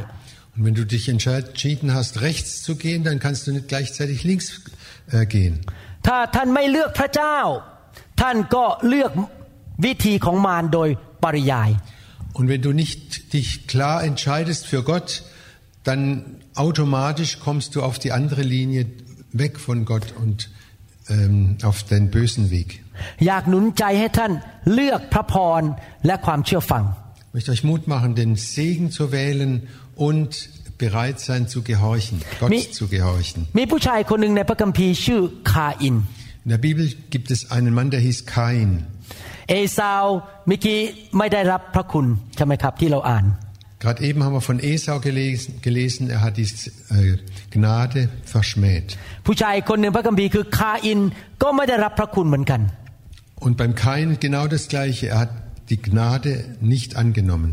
Und wenn du dich entschieden hast, rechts zu gehen, dann kannst du nicht gleichzeitig links äh, gehen. ถ้าท่านไม่เลือกพระเจ้า ท่านก็เลือกวิธีของมารโดยปริยาย Und wenn du nicht dich klar entscheidest für Gott, dann automatisch kommst du auf die andere Linie weg von Gott und ähm, auf den bösen Weg. อยากหนุนใจให้ท่านเลือกพระพรและความเชื่อฟัง Ich möchte euch Mut machen, den Segen zu wählen und bereit sein zu gehorchen, Gott Mi- zu gehorchen. มีผู้ชายคนหนึ่งในพระคัมภีร์ชื่อคาอิน In der Bibel gibt es einen Mann, der hieß Kain. เอซาวเมื่อกี้ไม่ได้รับพระคุณใช่ไหมครับที่เราอ่าน Gerade eben haben wir von Esau gelesen, gelesen er hat die äh, Gnade verschmäht. ผู้ชายคนหนึ่งพระคัมภีร์คือคาอินก็ไม่ได้รับพระคุณเหมือนกัน Und beim Kain genau das Gleiche. Er hat die Gnade nicht angenommen.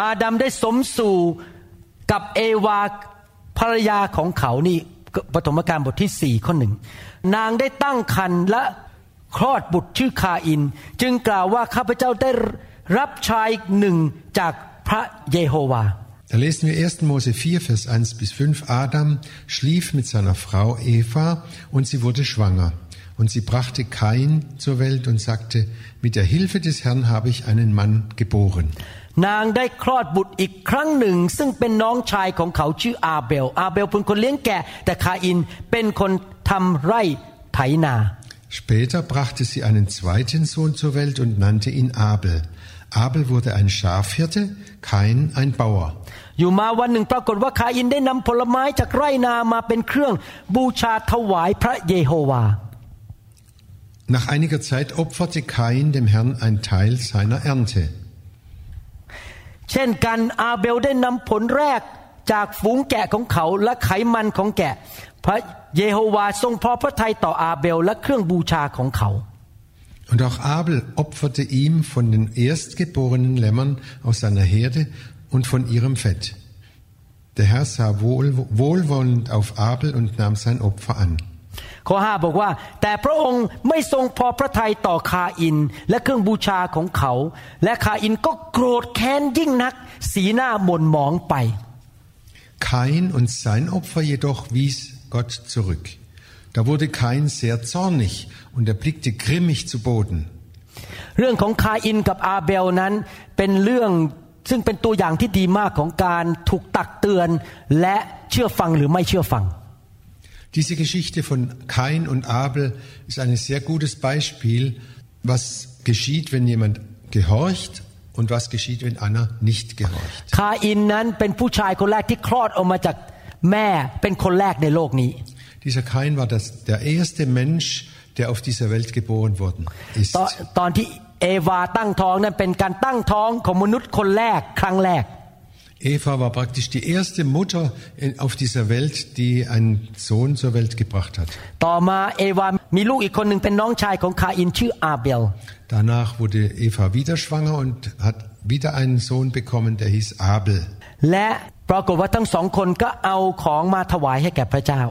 อาดัมได้สมสู่ กับเอวาภรรยาของเขานี่ปฐมกาลบทที่สี่ข้อหนึ่งนางได้ตั้งครรภ์และคลอดบุตรชื่อคาอิน จึงกล่าวว่าข้าพเจ้าได้รับชายหนึ่งจากพระเยโฮวา Da lesen wir 1. Mose 4, Vers 1 bis 5. Adam schlief mit seiner Frau Eva und sie wurde schwanger. Und sie brachte Kain zur Welt und sagte, mit der Hilfe des Herrn habe ich einen Mann geboren. นางได้คลอดบุตรอีกครั้งหนึ่ง ซึ่งเป็นน้องชายของเขาชื่ออาเบล อาเบลเป็นคนเลี้ยงแกะ แต่คาอินเป็นคนทำไร่ไถนา Später brachte sie einen zweiten Sohn zur Welt und nannte ihn Abel. Abel wurde ein Schafhirte, Kain ein Bauer. อยู่มาวันหนึ่งปรากฏว่าคาอินได้นำผลไม้จากไร่นามาเป็นเครื่องบูชาถวายพระเยโฮวา Nach einiger Zeit opferte Kain dem Herrn ein Teil seiner Ernte. เช่นกันอาเบลได้นำผลแรกจากฝูงแกะของเขาและไขมันของแกะ พระเยโฮวาทรงพอพระทัยต่ออาเบลและเครื่องบูชาของเขา Und auch Abel opferte ihm von den erstgeborenen Lämmern aus seiner Herde und von ihrem Fett. Der Herr sah wohl, wohlwollend auf Abel und nahm sein Opfer an. ข้อห้าบอกว่า แต่พระองค์ไม่ทรงพอพระทัยต่อคาอินและเครื่องบูชาของเขา และคาอินก็โกรธแค้นยิ่งนัก สีหน้าหม่นหมองไป Kain und sein Opfer jedoch wies Gott zurück. Da wurde Kain sehr zornig und er blickte grimmig zu Boden. เรื่องของคาอินกับอาเบลนั้นเป็นเรื่องซึ่งเป็นตัวอย่างที่ดีมากของการถูกตักเตือนและเชื่อฟังหรือไม่เชื่อฟัง Diese Geschichte von Kain und Abel ist ein sehr gutes Beispiel, was geschieht, wenn jemand gehorcht und was geschieht, wenn einer nicht gehorcht. คาอินนั้นเป็นผู้ชายคนแรกที่คลอดออกมาจากแม่เป็นคนแรกในโลกนี้ Dieser Kain war das, der erste Mensch, der auf dieser Welt geboren worden ist. ตอนตอนที่เอวาตั้งท้องนั้นเป็นการตั้งท้องของมนุษย์คนแรกครั้งแรก Eva war praktisch die erste Mutter in- auf dieser Welt, die einen Sohn zur Welt gebracht hat. ต่อมาเอวามีลูกอีกคนหนึ่งเป็นน้องชายของคาอินชื่ออาเบล Danach wurde Eva wieder schwanger und hat wieder einen Sohn bekommen, der hieß Abel. และปรากฏว่าทั้งสองคนก็เอาของมาถวายให้แก่พระเจ้า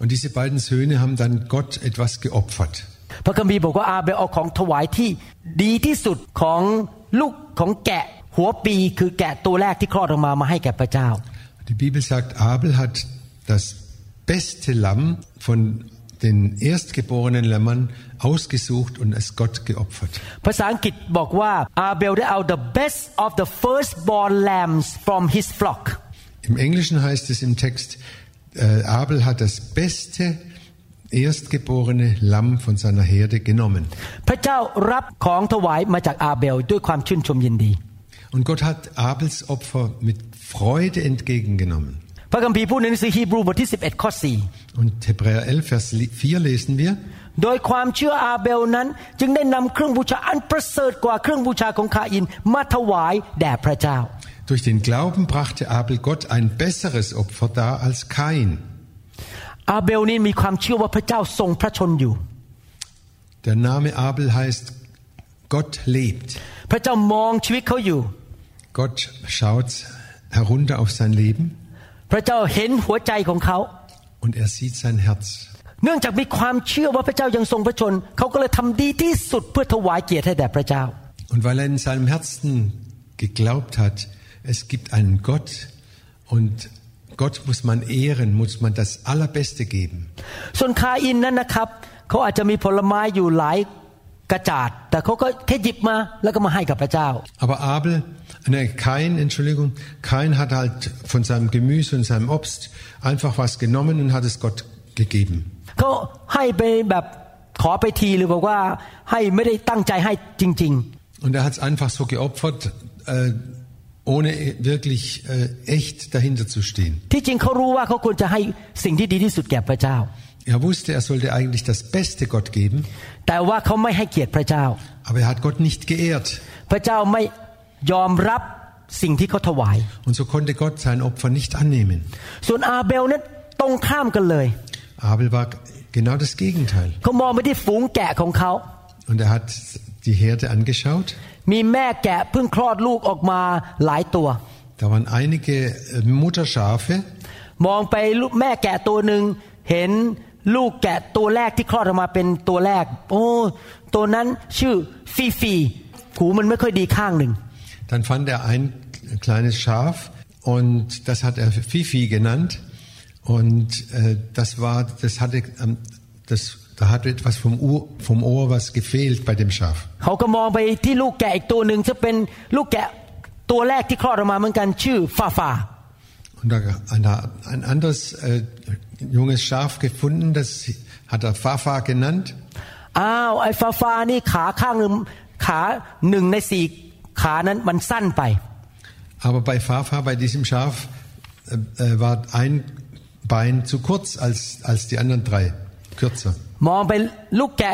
Und diese beiden Söhne haben dann Gott etwas geopfert. พระคัมภีร์บอกว่าอาเบลเอาของถวายที่ดีที่สุดของลูกของแกะ หัวปีคือแกะตัวแรกที่คลอดออกมามาให้แก่พระเจ้า Die Bibel sagt, Abel hat das beste Lamm von den erstgeborenen Lämmern ausgesucht und es Gott geopfert. ภาษาอังกฤษบอกว่าอาเบลได้เอา the best of the firstborn lambs from his flock Im Englischen heißt es im Text, äh, Abel hat das beste erstgeborene Lamm von seiner Herde genommen. พระเจ้ารับของถวายมาจากอาเบลด้วยความชื่นชมยินดี Und Gott hat Abels Opfer mit Freude entgegengenommen. พระคัมภีร์พูดในหนังสือฮีบรูบทที่ 11 ข้อ Und Hebräer 11, Vers 4 lesen wir, 4 โดยความเชื่ออาเบลนั้น จึงได้นำเครื่องบูชาอันประเสริฐกว่าเครื่องบูชาของคาอินมาถวายแด่พระเจ้า durch den Glauben brachte Abel Gott ein besseres Opfer dar als Kain. อาเบลนี่มีความเชื่อว่าพระเจ้าทรงพระชนอยู่ Der Name Abel heißt Gott lebt. พระเจ้ามองชีวิตเขาอยู่ Gott schaut herunter auf sein Leben พระเจ้าเห็นหัวใจของเขา und er sieht sein Herz. เนื่องจากมีความเชื่อว่าพระเจ้ายังทรงพระชน เขาก็เลยทำดีที่สุดเพื่อถวายเกียรติให้แด่พระเจ้า Und weil er in seinem Herzen geglaubt hat, es gibt einen Gott und Gott muss man ehren, muss man das Allerbeste geben. ส่วนคาอินนั้นนะครับ เขาอาจจะมีผลไม้อยู่หลาย aber Abel, nein, kein, Entschuldigung, kein hat halt von seinem Gemüse und seinem Obst einfach was genommen und hat es Gott gegeben. Und er hat es einfach so geopfert, äh, ohne wirklich äh, echt dahinter zu stehen. ๆ ที่จริงเขารู้ว่าเขาควรจะให้สิ่งที่ดีที่สุดแก่พระเจ้า Er wusste, er sollte eigentlich das Beste Gott geben, แต่ว่าเขาไม่ให้เกียรติพระเจ้า aber er hat Gott nicht geehrt. พระเจ้าไม่ยอมรับสิ่งที่เขาถวาย Und so konnte Gott sein Opfer nicht annehmen. ส่วนอาเบลนั้นตรงข้ามกันเลย Abel war genau das Gegenteil. เขามองไปที่ฝูงแกะของเขา Und er hat die Herde angeschaut. มีแม่แกะเพิ่งคลอดลูกออกมาหลายตัว Da waren einige äh, Mutterschafe มองไปลูกแม่แกะตัวหนึ่งเห็น ลูกแกะตัวแรกที่คลอดออกมาเป็นตัวแรก โอ้ตัวนั้นชื่อฟีฟีหูมันไม่ค่อยดีข้างหนึ่ง Dann fand er ein kleines Schaf und das hat er Fifi genannt. Und äh, das war, das hatte, ähm, das, da hatte etwas vom, Ohr, vom Ohr was gefehlt bei dem Schaf. เขาก็มองไปที่ลูกแกะอีกตัวหนึ่งจะเป็นลูกแกะตัวแรกที่คลอดออกมาเหมือนกันชื่อฟาฟา Und da hat er ein anderes äh, junges Schaf gefunden, das hat er Fafa genannt. อ้าวไอ้ฟาฟานี่ขาข้างหนึ่งขาหนึ่งในสี่ขานั้นมันสั้นไป Aber bei Fafa, bei diesem Schaf, äh, äh, war ein Bein zu kurz als, als die anderen drei, kürzer. มองไปลูกแกะ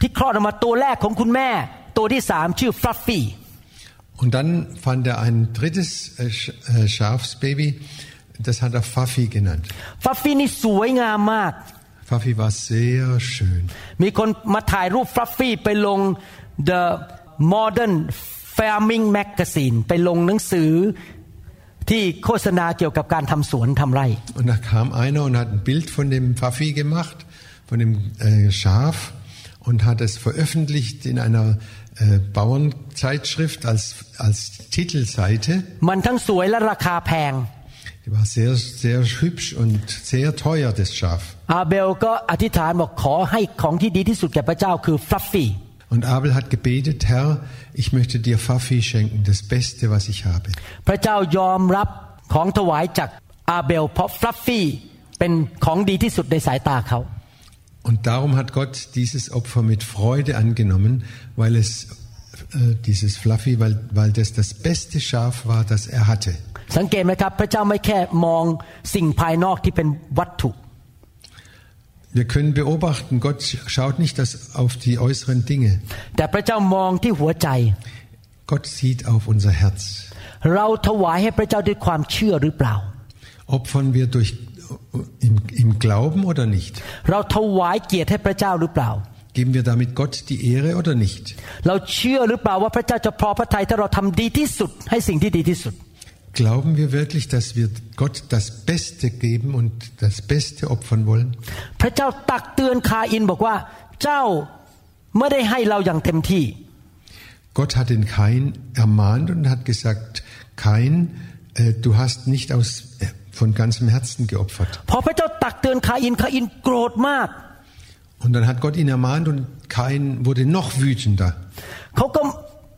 ที่คลอดออกมาตัวแรกของคุณแม่ ตัวที่สามชื่อฟลัฟฟี่ Und dann fand er ein drittes äh, Sch- äh, Schafsbaby, das hat er Fafi genannt. ฟลัฟฟี่นี่สวยงามมาก Fafi war sehr schön. มีคนมาถ่ายรูปฟลัฟฟี่ไปลง The Modern Farming Magazine ไปลงหนังสือที่โฆษณาเกี่ยวกับการทำสวนทำไร่ Und da kam einer und hat ein Bild von dem Fafi gemacht, von dem äh, Schaf, und hat es veröffentlicht in einer äh, Bauernzeitschrift als, als Titelseite. มันทั้งสวยและราคาแพง Die war sehr, sehr hübsch und sehr teuer, das Schaf. อาเบลก็อธิษฐานบอกขอให้ของที่ดีที่สุดแก่พระเจ้าคือฟลัฟฟี่ Und Abel hat gebetet, Herr, ich möchte dir Fafi schenken, das Beste, was ich habe. พระเจ้ายอมรับของถวายจากอาเบล เพราะฟลัฟฟี่เป็นของดีที่สุดในสายตาเขา Und darum hat Gott dieses Opfer mit Freude angenommen, weil es äh, dieses Fluffy, weil, weil das das beste Schaf war, das er hatte. สังเกตไหมครับ พระเจ้าไม่แค่มองสิ่งภายนอกที่เป็นวัตถุ Wir können beobachten, Gott schaut nicht das auf die äußeren Dinge. แต่พระเจ้ามองที่หัวใจ Gott sieht auf unser Herz. เราถวายให้พระเจ้าด้วยความเชื่อหรือเปล่า Opfern wir durch, im, im Glauben oder nicht? เราถวายเกียรติให้พระเจ้าหรือเปล่า Geben wir damit Gott die Ehre oder nicht? เราเชื่อหรือเปล่าว่าพระเจ้าจะพอพระทัยถ้าเราทำดีที่สุดให้สิ่งที่ดีที่สุด Glauben wir wirklich, dass wir Gott das Beste geben und das Beste opfern wollen? พระเจ้าตักเตือนคาอินบอกว่า เจ้าไม่ได้ให้เราอย่างเต็มที่ Gott hat den Kain ermahnt und hat gesagt, Kain, äh, du hast nicht aus, äh, von ganzem Herzen geopfert. พอพระเจ้าตักเตือนคาอินคาอินโกรธมาก Und dann hat Gott ihn ermahnt und Kain wurde noch wütender. เขาก็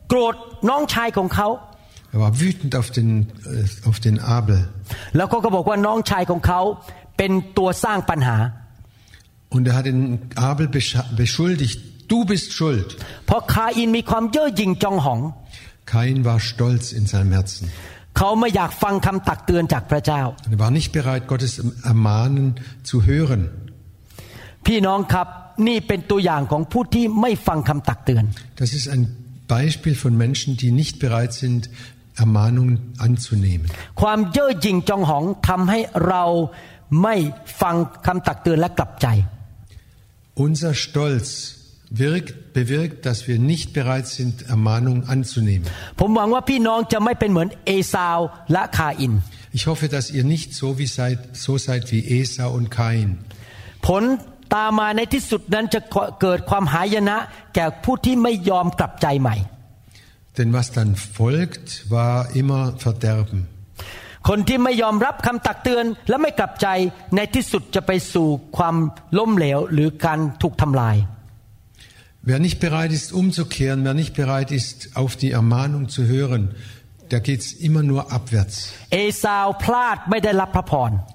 โกรธน้องชายของเขา Er war wütend auf den, äh, auf den Abel. แล้วเขาก็บอกว่าน้องชายของเขาเป็นตัวสร้างปัญหา Und er hat den Abel bescha- beschuldigt, du bist schuld. เพราะคาอินมีความเย่อหยิ่งจองหอง Kain war stolz in seinem Herzen. เขาไม่อยากฟังคำตักเตือนจากพระเจ้า Und er war nicht bereit, Gottes Ermahnen zu hören. พี่น้องครับนี่เป็นตัวอย่างของผู้ที่ไม่ฟังคำตักเตือน Das ist ein Beispiel von Menschen, die nicht bereit sind, Ermahnungen anzunehmen. ความเย่อหยิ่งจองหองทำให้เราไม่ฟังคำตักเตือนและกลับใจ Unser Stolz wirkt, bewirkt, dass wir nicht bereit sind, Ermahnungen anzunehmen. ผมหวังว่าพี่น้องจะไม่เป็นเหมือนเอซาวและคาอิน Ich hoffe, dass ihr nicht so, wie seid, so seid wie Esau und Kain. ผลตามมาในที่สุดนั้นจะเกิดความหายนะแก่ผู้ที่ไม่ยอมกลับใจใหม่ Denn was dann folgt, war immer Verderben. คนที่ไม่ยอมรับคำตักเตือนและไม่กลับใจในที่สุดจะไปสู่ความล้มเหลวหรือการถูกทำลาย Wer nicht bereit ist, umzukehren, wer nicht bereit ist, auf die Ermahnung zu hören, da geht es immer nur abwärts.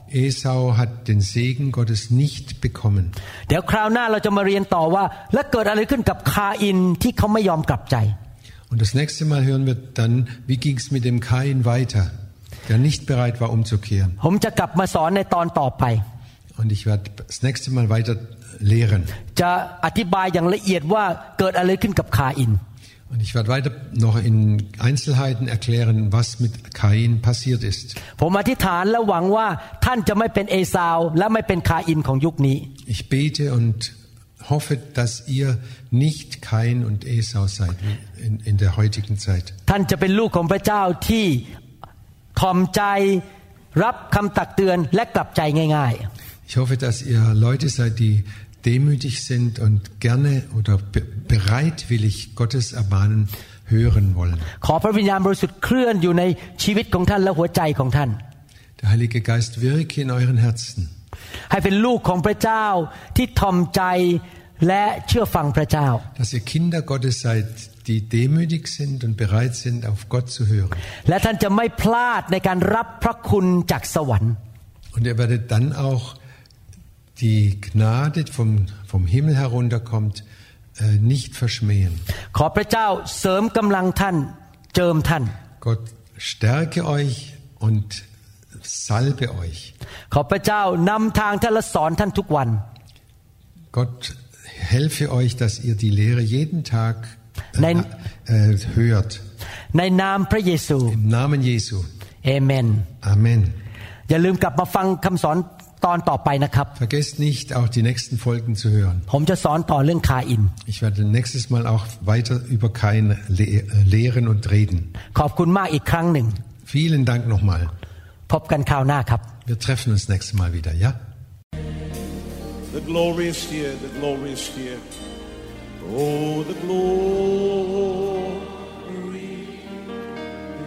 Esau hat den Segen Gottes nicht bekommen. Und das nächste Mal hören wir dann, wie ging es mit dem Kain weiter, der nicht bereit war, umzukehren. Und ich werde das nächste Mal weiter lehren. จะอธิบายอย่างละเอียดว่าเกิดอะไรขึ้นกับคาอิน Und ich werde weiter noch in Einzelheiten erklären, was mit Kain passiert ist. ผมอธิษฐานและหวังว่าท่านจะไม่เป็นเอซาวและไม่เป็นคาอินของยุคนี้ Ich bete und hoffe, dass ihr nicht Kain und Esau seid in, in der heutigen Zeit. ท่านจะเป็นลูกของพระเจ้าที่ทอมใจรับคำตักเตือนและกลับใจง่าย Ich hoffe, dass ihr Leute seid, die demütig sind und gerne oder be bereitwillig Gottes Ermahnen hören wollen. ๆ ขอพระวิญญาณบริสุทธิ์เคลื่อนอยู่ในชีวิตของท่านและหัวใจของท่าน Der Heilige Geist wirke in euren Herzen, ให้เป็นลูกของพระเจ้าที่ทอมใจและเชื่อฟังพระเจ้า dass ihr Kinder Gottes seid, die demütig sind und bereit sind, auf Gott zu hören. และท่านจะไม่พลาดในการรับพระคุณจากสวรรค์ Und ihr werdet dann auch die Gnade vom, vom Himmel herunterkommt, äh, nicht verschmähen. ขอพระเจ้าเสริมกำลังท่านเจิมท่าน Gott stärke euch und salbe euch. ขอพระเจ้านำทางท่านและสอนท่านทุกวัน Gott helfe euch, dass ihr die Lehre jeden Tag äh, Nein. äh, hört. ในนามพระเยซู Im Namen Jesu. เอเมน Amen. อย่าลืมกลับมาฟังคำสอน ตอนต่อไปนะครับ Vergesst nicht, auch die nächsten Folgen zu hören. ผมจะสอนต่อเรื่องคาอิน Ich werde nächstes Mal auch weiter über Kain le äh, lehren und reden. ขอบคุณมากอีกครั้งหนึ่ง Vielen Dank nochmal. พบกันคราวหน้าครับ Wir treffen uns nächstes Mal wieder, ja? The glory is here, the glory is here. Oh, the glory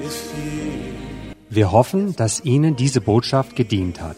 is here. Wir hoffen, dass Ihnen diese Botschaft gedient hat.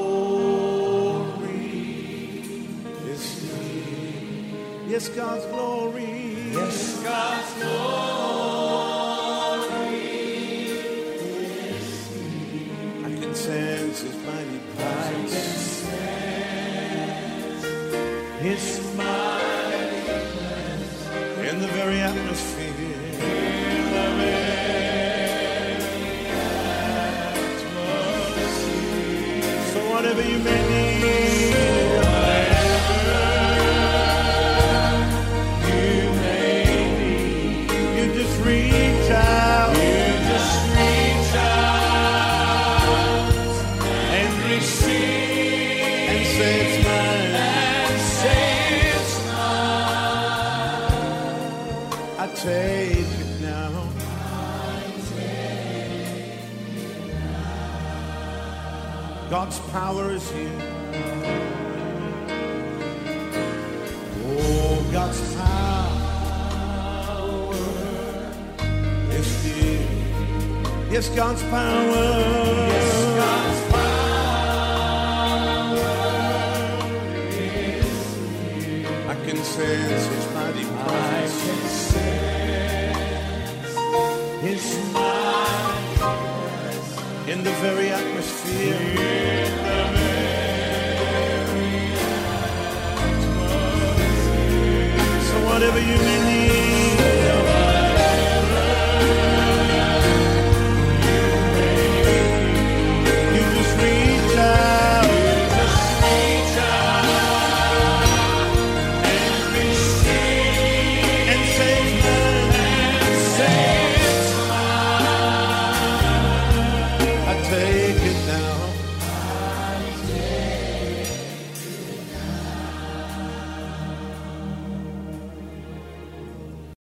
Yes, God's glory. Yes, God's glory is here. I can sense His mighty presence. His mighty presence in the very atmosphere. Yes, God's power.